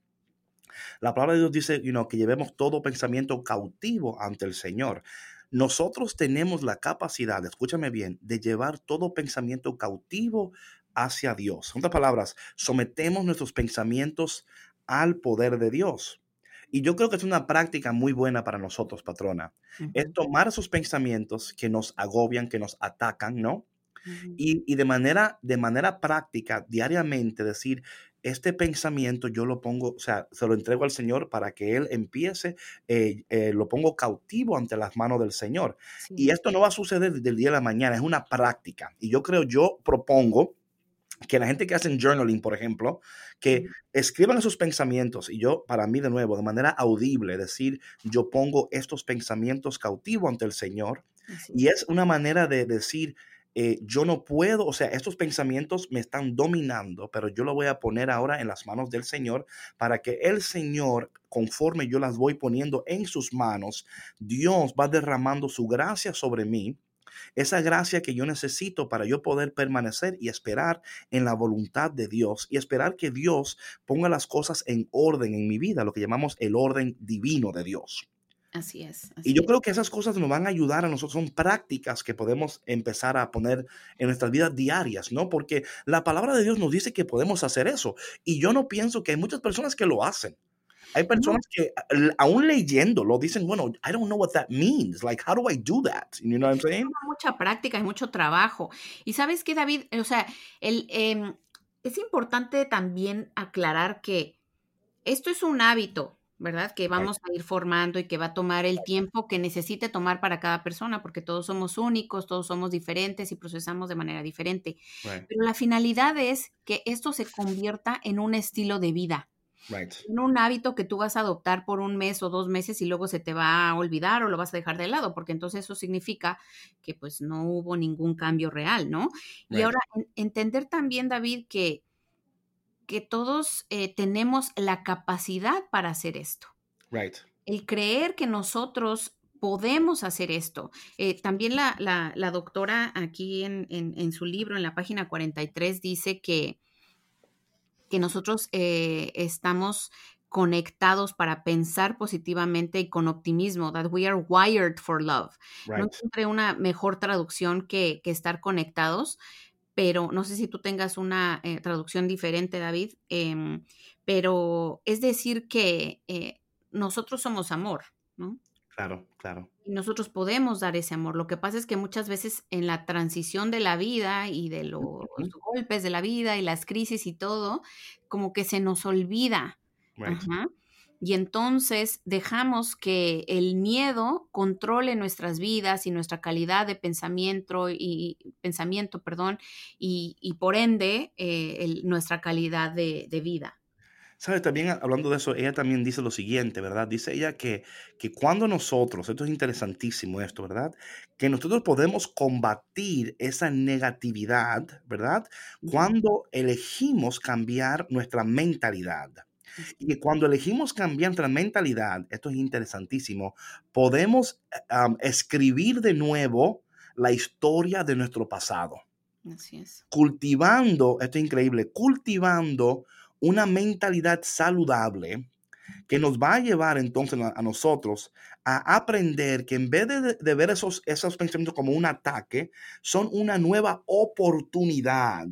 La palabra de Dios dice you know, que llevemos todo pensamiento cautivo ante el Señor. Nosotros tenemos la capacidad, escúchame bien, de llevar todo pensamiento cautivo hacia Dios. En otras palabras, sometemos nuestros pensamientos al poder de Dios. Y yo creo que es una práctica muy buena para nosotros, patrona. Es tomar esos pensamientos que nos agobian, que nos atacan, ¿no? y, y, de, manera, de manera práctica, diariamente, decir, este pensamiento yo lo pongo, o sea, se lo entrego al Señor para que Él empiece, eh, eh, lo pongo cautivo ante las manos del Señor. Y esto no va a suceder desde el día de la mañana, es una práctica. Y yo creo, yo propongo que la gente que hace journaling, por ejemplo, que escriban esos pensamientos y yo, para mí de nuevo, de manera audible, decir, yo pongo estos pensamientos cautivo ante el Señor. Y es una manera de decir, eh, yo no puedo, o sea, estos pensamientos me están dominando, pero yo lo voy a poner ahora en las manos del Señor para que el Señor, conforme yo las voy poniendo en sus manos, Dios va derramando su gracia sobre mí. Esa gracia que yo necesito para yo poder permanecer y esperar en la voluntad de Dios y esperar que Dios ponga las cosas en orden en mi vida, lo que llamamos el orden divino de Dios. Así es. y yo creo que esas cosas nos van a ayudar a nosotros, son prácticas que podemos empezar a poner en nuestras vidas diarias, ¿no? Porque la palabra de Dios nos dice que podemos hacer eso. Y yo no pienso que hay muchas personas que lo hacen. Hay personas que aún leyendo lo dicen, bueno, I don't know what that means. Like, how do I do that? You know what I'm saying? Mucha práctica y mucho trabajo. Y sabes que, David, o sea, el, em, es importante también aclarar que esto es un hábito, ¿verdad? Que vamos a ir formando y que va a tomar el tiempo que necesite tomar para cada persona, porque todos somos únicos, todos somos diferentes y procesamos de manera diferente. Pero la finalidad es que esto se convierta en un estilo de vida. En un hábito que tú vas a adoptar por un mes o dos meses y luego se te va a olvidar o lo vas a dejar de lado, porque entonces eso significa que pues no hubo ningún cambio real, ¿no? Y ahora entender también, David, que que todos eh, tenemos la capacidad para hacer esto. Right. El creer que nosotros podemos hacer esto. Eh, también la, la, doctora aquí en, en, su libro, en la página 43, dice que, que nosotros eh, estamos conectados para pensar positivamente y con optimismo, that we are wired for love. No encontré una mejor traducción que, que estar conectados, pero no sé si tú tengas una eh, traducción diferente, David, em, pero es decir que eh, nosotros somos amor, ¿no? Claro, claro. Y nosotros podemos dar ese amor. Lo que pasa es que muchas veces en la transición de la vida y de los golpes de la vida y las crisis y todo, como que se nos olvida. Ajá. Y entonces dejamos que el miedo controle nuestras vidas y nuestra calidad de pensamiento y pensamiento, perdón, y, por ende eh, nuestra calidad de, vida. ¿Sabes? También hablando de eso, ella también dice lo siguiente, ¿verdad? Dice ella que, que cuando nosotros, esto es interesantísimo esto, ¿verdad? Que nosotros podemos combatir esa negatividad, ¿verdad? Cuando elegimos cambiar nuestra mentalidad. Y cuando elegimos cambiar nuestra mentalidad, esto es interesantísimo, podemos escribir de nuevo la historia de nuestro pasado. Así es. Cultivando, esto es increíble, cultivando una mentalidad saludable que nos va a llevar entonces a, nosotros a aprender que en vez de, ver esos, esos pensamientos como un ataque, son una nueva oportunidad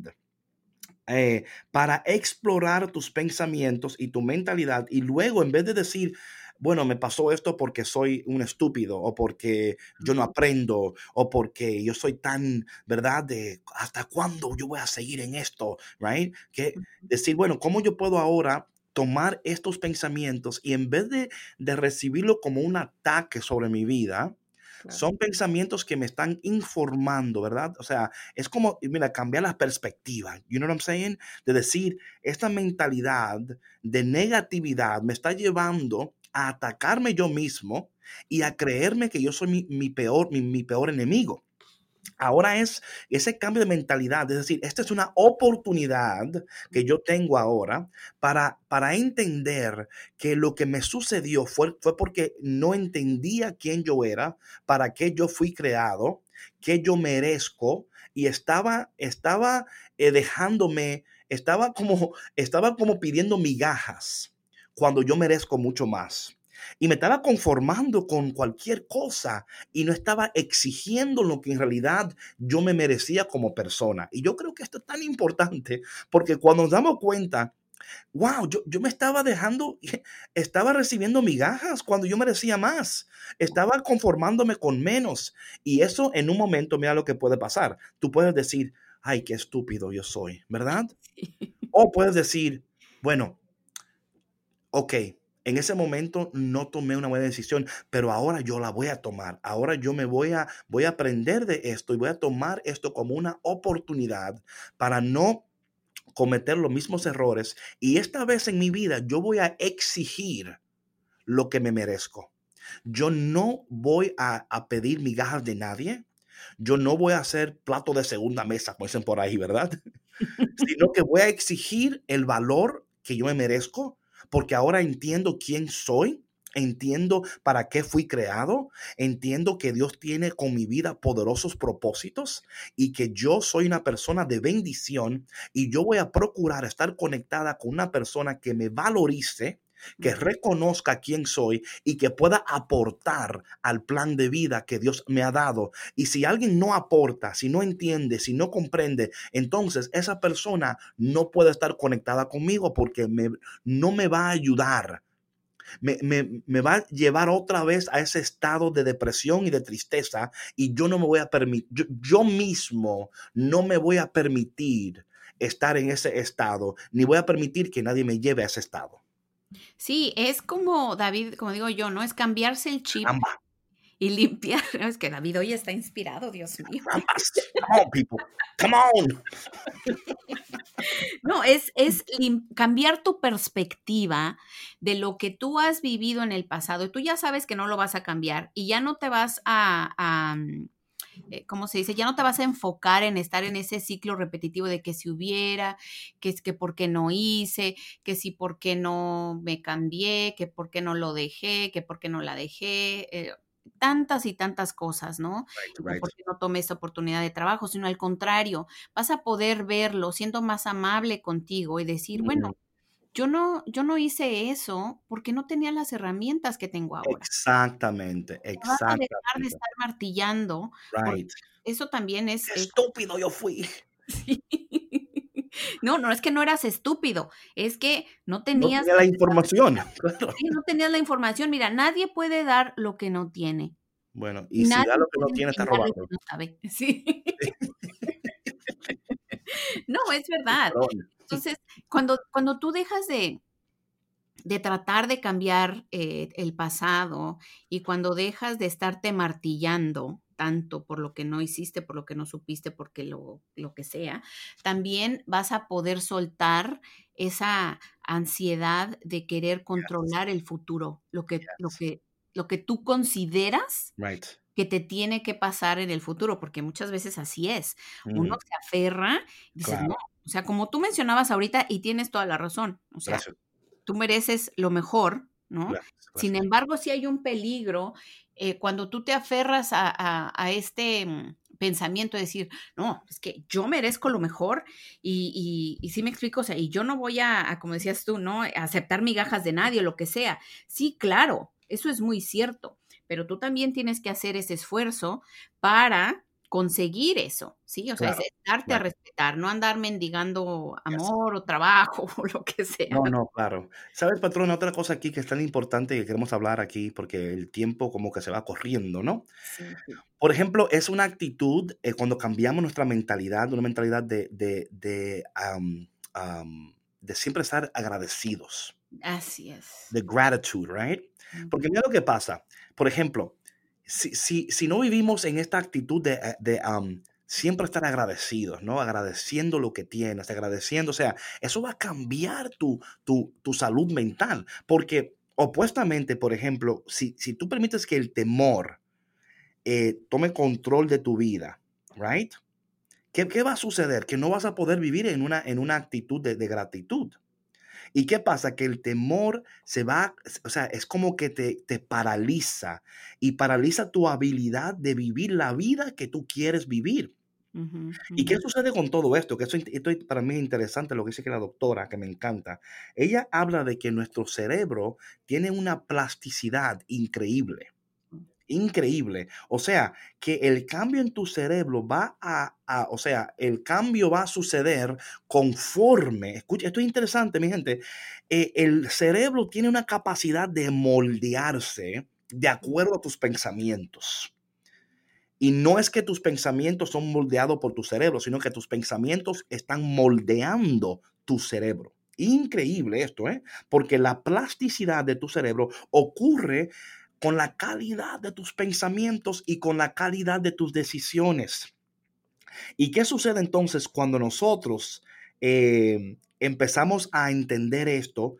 eh, para explorar tus pensamientos y tu mentalidad. Y luego en vez de decir, bueno, me pasó esto porque soy un estúpido o porque yo no aprendo o porque yo soy tan, ¿verdad? De hasta cuándo yo voy a seguir en esto, right? Que decir, bueno, ¿cómo yo puedo ahora tomar estos pensamientos y en vez de, de recibirlo como un ataque sobre mi vida, son pensamientos que me están informando, ¿verdad? O sea, es como, mira, cambiar la perspectiva. You know what I'm saying? De decir, esta mentalidad de negatividad me está llevando a atacarme yo mismo y a creerme que yo soy mi, peor, mi, peor enemigo. Ahora es ese cambio de mentalidad, es decir, esta es una oportunidad que yo tengo ahora para, para entender que lo que me sucedió fue, fue porque no entendía quién yo era, para qué yo fui creado, qué yo merezco y estaba, estaba eh, dejándome, estaba como, estaba como pidiendo migajas cuando yo merezco mucho más y me estaba conformando con cualquier cosa y no estaba exigiendo lo que en realidad yo me merecía como persona. Y yo creo que esto es tan importante porque cuando nos damos cuenta, wow, yo, yo me estaba dejando, estaba recibiendo migajas cuando yo merecía más, estaba conformándome con menos. Y eso en un momento, mira lo que puede pasar. Tú puedes decir, ay, qué estúpido yo soy, ¿verdad? O puedes decir, bueno, ok, en ese momento no tomé una buena decisión, pero ahora yo la voy a tomar. Ahora yo me voy a voy a aprender de esto y voy a tomar esto como una oportunidad para no cometer los mismos errores y esta vez en mi vida yo voy a exigir lo que me merezco. Yo no voy a, a pedir migajas de nadie. Yo no voy a hacer plato de segunda mesa, como dicen por ahí, ¿verdad? Sino que voy a exigir el valor que yo me merezco porque ahora entiendo quién soy, entiendo para qué fui creado, entiendo que Dios tiene con mi vida poderosos propósitos y que yo soy una persona de bendición y yo voy a procurar estar conectada con una persona que me valorice, que reconozca quién soy y que pueda aportar al plan de vida que Dios me ha dado. Y si alguien no aporta, si no entiende, si no comprende, entonces esa persona no puede estar conectada conmigo porque no me va a ayudar. Me, va a llevar otra vez a ese estado de depresión y de tristeza y yo no me voy a permitir, yo mismo no me voy a permitir estar en ese estado, ni voy a permitir que nadie me lleve a ese estado. Sí, es como David, como digo yo, ¿no? Es cambiarse el chip y limpiar. Es que David hoy está inspirado, Dios mío. Come on, people. Come on. No, es, es cambiar tu perspectiva de lo que tú has vivido en el pasado. Y tú ya sabes que no lo vas a cambiar y ya no te vas a mm, eh, ¿cómo se dice? Ya no te vas a enfocar en estar en ese ciclo repetitivo de que si hubiera, que es que por qué no hice, que si por qué no me cambié, que por qué no lo dejé, que por qué no la dejé. Eh, tantas y tantas cosas, ¿no? Porque no tomé esta oportunidad de trabajo, sino al contrario, vas a poder verlo siendo más amable contigo y decir, bueno, yo no, yo no hice eso porque no tenía las herramientas que tengo ahora. Exactamente, exactamente. dejar de estar martillando. Eso también es... estúpido yo fui. No, no es que no eras estúpido, es que no tenías... No tenía la información. no tenías la información. Mira, nadie puede dar lo que no tiene. Bueno, y si da lo que no tiene, está robando. No, sí. no, es verdad. Entonces, cuando, cuando tú dejas de, de tratar de cambiar eh, el pasado y cuando dejas de estarte martillando tanto por lo que no hiciste, por lo que no supiste, porque lo, lo que sea, también vas a poder soltar esa ansiedad de querer controlar el futuro, lo que, lo que, lo que tú consideras que te tiene que pasar en el futuro, porque muchas veces así es. Uno mm. se aferra y dice, no, o sea, como tú mencionabas ahorita y tienes toda la razón, o sea, tú mereces lo mejor, ¿no? Sin embargo, sí hay un peligro eh, cuando tú te aferras a, este mm, pensamiento de decir, no, es que yo merezco lo mejor y, y, sí me explico, o sea, y yo no voy a, como decías tú, ¿no? A aceptar migajas de nadie o lo que sea. Sí, claro, eso es muy cierto, pero tú también tienes que hacer ese esfuerzo para conseguir eso, ¿sí? O sea, es darte a respetar, no andar mendigando amor o trabajo o lo que sea. No, no, claro. ¿Sabes, patrón? Otra cosa aquí que es tan importante que queremos hablar aquí, porque el tiempo como que se va corriendo, ¿no? Sí, Por ejemplo, es una actitud eh, cuando cambiamos nuestra mentalidad, una mentalidad de, de, de, de siempre estar agradecidos. Así es. De gratitude, right? Porque mira lo que pasa. Por ejemplo, si, si, no vivimos en esta actitud de, eh, siempre estar agradecidos, ¿no? Agradeciendo lo que tienes, agradeciendo, o sea, eso va a cambiar tu, tu, tu salud mental, porque opuestamente, por ejemplo, si, si tú permites que el temor eh, tome control de tu vida, right? ¿Qué, ¿Qué, va a suceder? Que no vas a poder vivir en una, en una actitud de, de gratitud. ¿Y qué pasa? Que el temor se va, o sea, es como que te, te paraliza y paraliza tu habilidad de vivir la vida que tú quieres vivir. ¿Y qué sucede con todo esto? Que esto, esto, para mí es interesante lo que dice que la doctora, que me encanta. Ella habla de que nuestro cerebro tiene una plasticidad increíble increíble. O sea, que el cambio en tu cerebro va a, o sea, el cambio va a suceder conforme, escucha, esto es interesante, mi gente, eh, el cerebro tiene una capacidad de moldearse de acuerdo a tus pensamientos. Y no es que tus pensamientos son moldeados por tu cerebro, sino que tus pensamientos están moldeando tu cerebro. Increíble esto, ¿eh? Porque la plasticidad de tu cerebro ocurre con la calidad de tus pensamientos y con la calidad de tus decisiones. ¿Y qué sucede entonces cuando nosotros eh, empezamos a entender esto?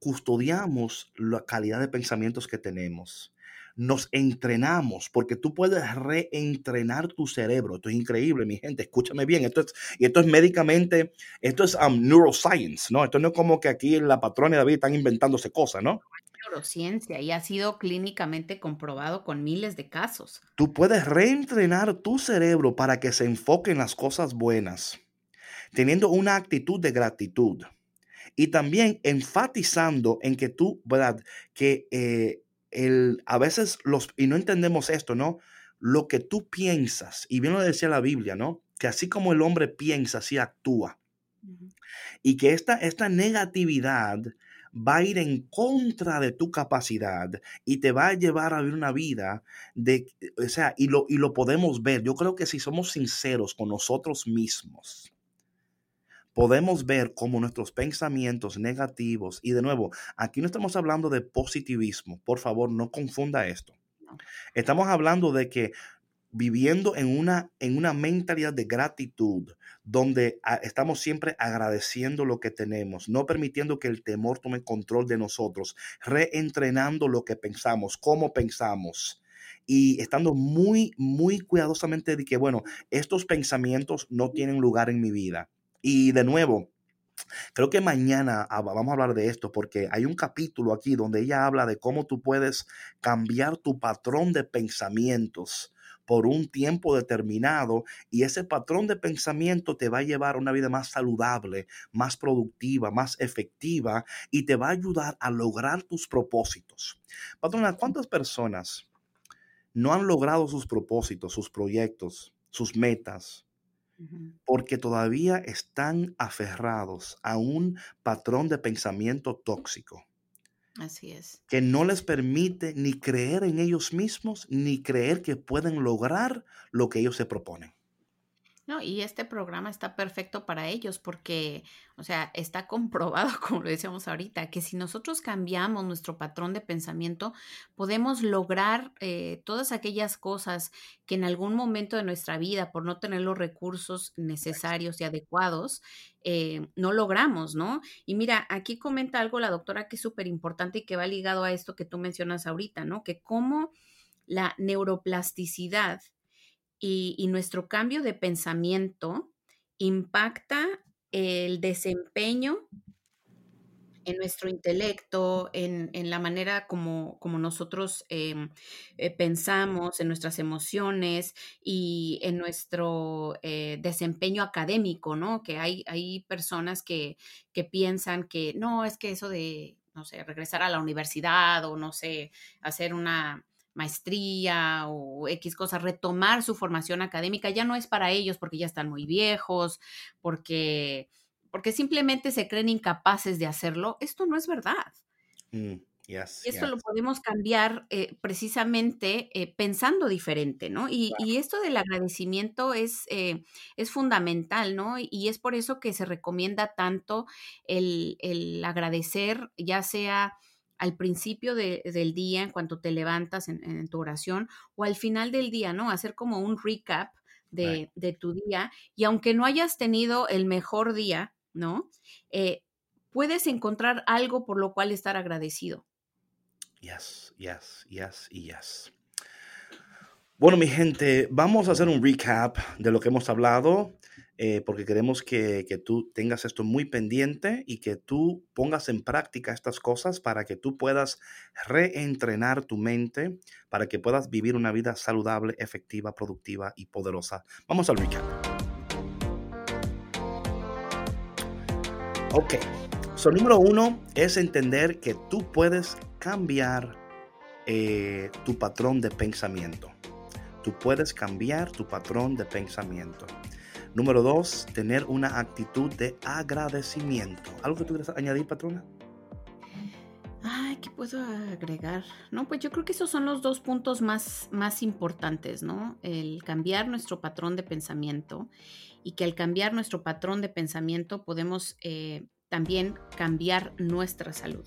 Custodiamos la calidad de pensamientos que tenemos. Nos entrenamos porque tú puedes reentrenar tu cerebro. Esto es increíble, mi gente. Escúchame bien. Esto es, y esto es médicamente, esto es um, neuroscience, ¿no? Esto no es como que aquí en la patrona de David están inventándose cosas, ¿no? neurociencia y ha sido clínicamente comprobado con miles de casos. Tú puedes reentrenar tu cerebro para que se enfoque en las cosas buenas, teniendo una actitud de gratitud y también enfatizando en que tú, ¿verdad? Que eh, el, a veces los, y no entendemos esto, ¿no? Lo que tú piensas, y bien lo decía la Biblia, ¿no? Que así como el hombre piensa, así actúa. Y que esta, esta negatividad va a ir en contra de tu capacidad y te va a llevar a vivir una vida de, o sea, y lo, y lo podemos ver. Yo creo que si somos sinceros con nosotros mismos, podemos ver cómo nuestros pensamientos negativos, y de nuevo, aquí no estamos hablando de positivismo, por favor, no confunda esto. Estamos hablando de que viviendo en una, en una mentalidad de gratitud, donde ah, estamos siempre agradeciendo lo que tenemos, no permitiendo que el temor tome control de nosotros, reentrenando lo que pensamos, cómo pensamos y estando muy, muy cuidadosamente de que, bueno, estos pensamientos no tienen lugar en mi vida. Y de nuevo, Creo que mañana vamos a hablar de esto porque hay un capítulo aquí donde ella habla de cómo tú puedes cambiar tu patrón de pensamientos por un tiempo determinado y ese patrón de pensamiento te va a llevar a una vida más saludable, más productiva, más efectiva y te va a ayudar a lograr tus propósitos. Patrona, ¿cuántas personas no han logrado sus propósitos, sus proyectos, sus metas? Porque todavía están aferrados a un patrón de pensamiento tóxico. Así es. Que no les permite ni creer en ellos mismos, ni creer que pueden lograr lo que ellos se proponen. No, y este programa está perfecto para ellos porque, o sea, está comprobado, como lo decíamos ahorita, que si nosotros cambiamos nuestro patrón de pensamiento, podemos lograr eh, todas aquellas cosas que en algún momento de nuestra vida, por no tener los recursos necesarios y adecuados, eh, no logramos, ¿no? Y mira, aquí comenta algo la doctora que es súper importante y que va ligado a esto que tú mencionas ahorita, ¿no? Que cómo la neuroplasticidad y, nuestro cambio de pensamiento impacta el desempeño en nuestro intelecto, en, la manera como, como nosotros em, eh, pensamos, en nuestras emociones y en nuestro eh, desempeño académico, ¿no? Que hay, hay personas que, que piensan que no, es que eso de, no sé, regresar a la universidad o no sé, hacer una maestría o X cosas, retomar su formación académica, ya no es para ellos porque ya están muy viejos, porque, porque simplemente se creen incapaces de hacerlo. Esto no es verdad. Mm, y esto lo podemos cambiar eh, precisamente eh, pensando diferente, ¿no? Y, esto del agradecimiento es, eh, es fundamental, ¿no? Y es por eso que se recomienda tanto el, el agradecer, ya sea al principio del día, en cuanto te levantas en, tu oración, o al final del día, ¿no? Hacer como un recap de, tu día. Y aunque no hayas tenido el mejor día, ¿no? Eh, puedes encontrar algo por lo cual estar agradecido. Yes, yes, yes y yes. Bueno, mi gente, vamos a hacer un recap de lo que hemos hablado, eh, porque queremos que, que, tú tengas esto muy pendiente y que tú pongas en práctica estas cosas para que tú puedas reentrenar tu mente, para que puedas vivir una vida saludable, efectiva, productiva y poderosa. Vamos al recap. Ok, so número uno es entender que tú puedes cambiar eh, tu patrón de pensamiento. Tú puedes cambiar tu patrón de pensamiento. Número dos, tener una actitud de agradecimiento. ¿Algo que tú quieras añadir, patrona? Ay, ¿qué puedo agregar? No, pues yo creo que esos son los dos puntos más, más importantes, ¿no? El cambiar nuestro patrón de pensamiento y que al cambiar nuestro patrón de pensamiento podemos eh, también cambiar nuestra salud.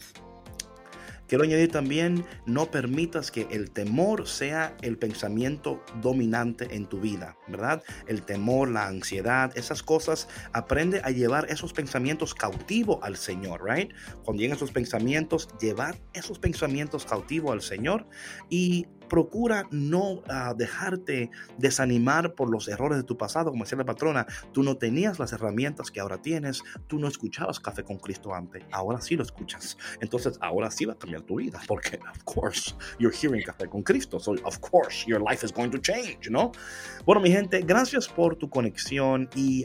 Quiero añadir también, no permitas que el temor sea el pensamiento dominante en tu vida, ¿verdad? El temor, la ansiedad, esas cosas, aprende a llevar esos pensamientos cautivos al Señor, ¿right? Cuando lleguen esos pensamientos, llevar esos pensamientos cautivos al Señor y procura no ah, dejarte desanimar por los errores de tu pasado, como decía la patrona, tú no tenías las herramientas que ahora tienes, tú no escuchabas Café con Cristo antes, ahora sí lo escuchas. Entonces, ahora sí va a cambiar tu vida, porque, of course, you're hearing Café con Cristo, so of course, your life is going to change, ¿no? Bueno, mi gente, gracias por tu conexión y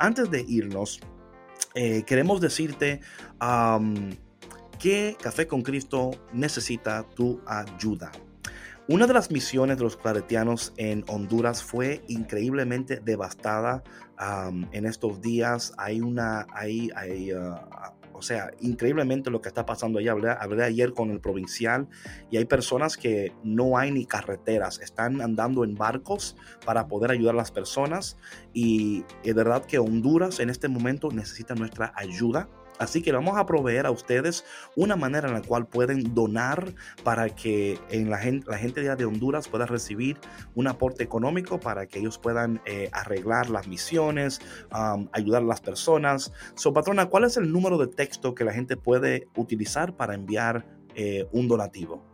antes de irnos, eh, queremos decirte que Café con Cristo necesita tu ayuda. Una de las misiones de los claretianos en Honduras fue increíblemente devastada en estos días. Hay una, hay, hay, ah, o sea, increíblemente lo que está pasando allá. Hablé, hablé, ayer con el provincial y hay personas que no hay ni carreteras, están andando en barcos para poder ayudar a las personas y es verdad que Honduras en este momento necesita nuestra ayuda Así que vamos a proveer a ustedes una manera en la cual pueden donar para que en la, gente, de Honduras pueda recibir un aporte económico para que ellos puedan eh, arreglar las misiones, ayudar a las personas. So, patrona, ¿cuál es el número de texto que la gente puede utilizar para enviar eh, un donativo?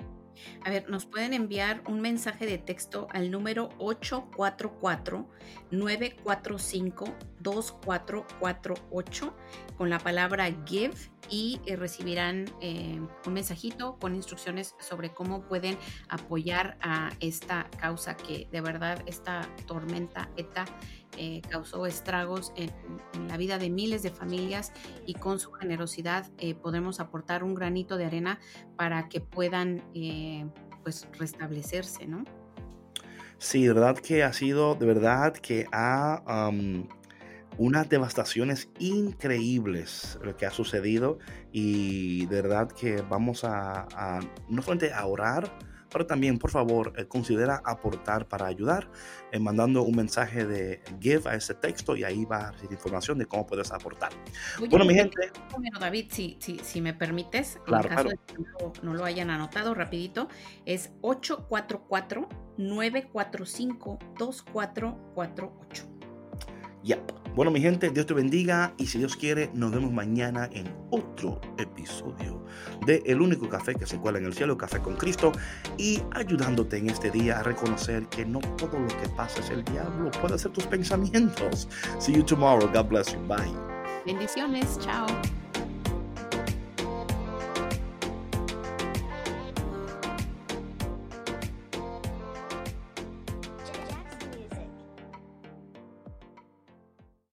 A ver, nos pueden enviar un mensaje de texto al número 844-945-2448 con la palabra give y eh, recibirán eh, un mensajito con instrucciones sobre cómo pueden apoyar a esta causa que de verdad esta tormenta ETA eh, causó estragos en, la vida de miles de familias y con su generosidad eh, podemos aportar un granito de arena para que puedan eh, pues restablecerse, ¿no? Sí, de verdad que ha sido, de verdad que ha unas devastaciones increíbles lo que ha sucedido y de verdad que vamos a, a no solamente a orar, pero también, por favor, eh, considera aportar para ayudar, eh, mandando un mensaje de give a ese texto y ahí va a recibir información de cómo puedes aportar. bueno, mi gente. David, si, si, si me permites, en caso de que no, lo hayan anotado rapidito, es 844-945-2448. Yep. Bueno, mi gente, Dios te bendiga y si Dios quiere, nos vemos mañana en otro episodio de El único café que se cuela en el cielo, Café con Cristo, y ayudándote en este día a reconocer que no todo lo que pasa es el diablo, puede ser tus pensamientos. See you tomorrow. God bless you. Bye. Bendiciones. Chao.